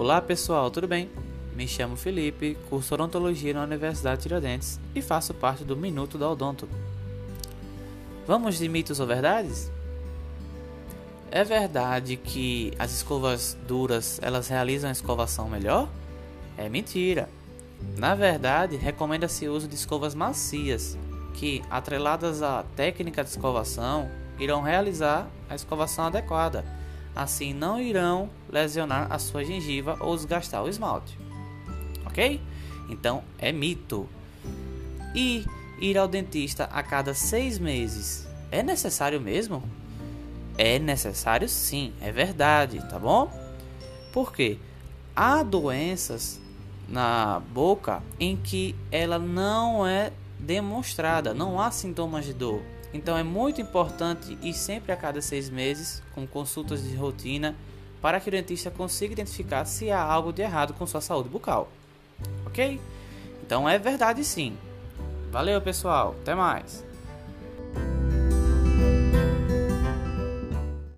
Olá pessoal, tudo bem? Me chamo Felipe, curso odontologia na Universidade Tiradentes e faço parte do Minuto da Odonto. Vamos de mitos ou verdades? É verdade que as escovas duras elas realizam a escovação melhor? É mentira. Na verdade, recomenda-se o uso de escovas macias, que, atreladas à técnica de escovação, irão realizar a escovação adequada. Assim, não irão lesionar a sua gengiva ou desgastar o esmalte. Ok? Então, é mito. E ir ao dentista a cada seis meses é necessário mesmo? É necessário sim, é verdade, tá bom? Porque há doenças na boca em que ela não é demonstrada, não há sintomas de dor. Então é muito importante ir sempre a cada seis meses com consultas de rotina para que o dentista consiga identificar se há algo de errado com sua saúde bucal. Ok? Então é verdade sim. Valeu pessoal, até mais.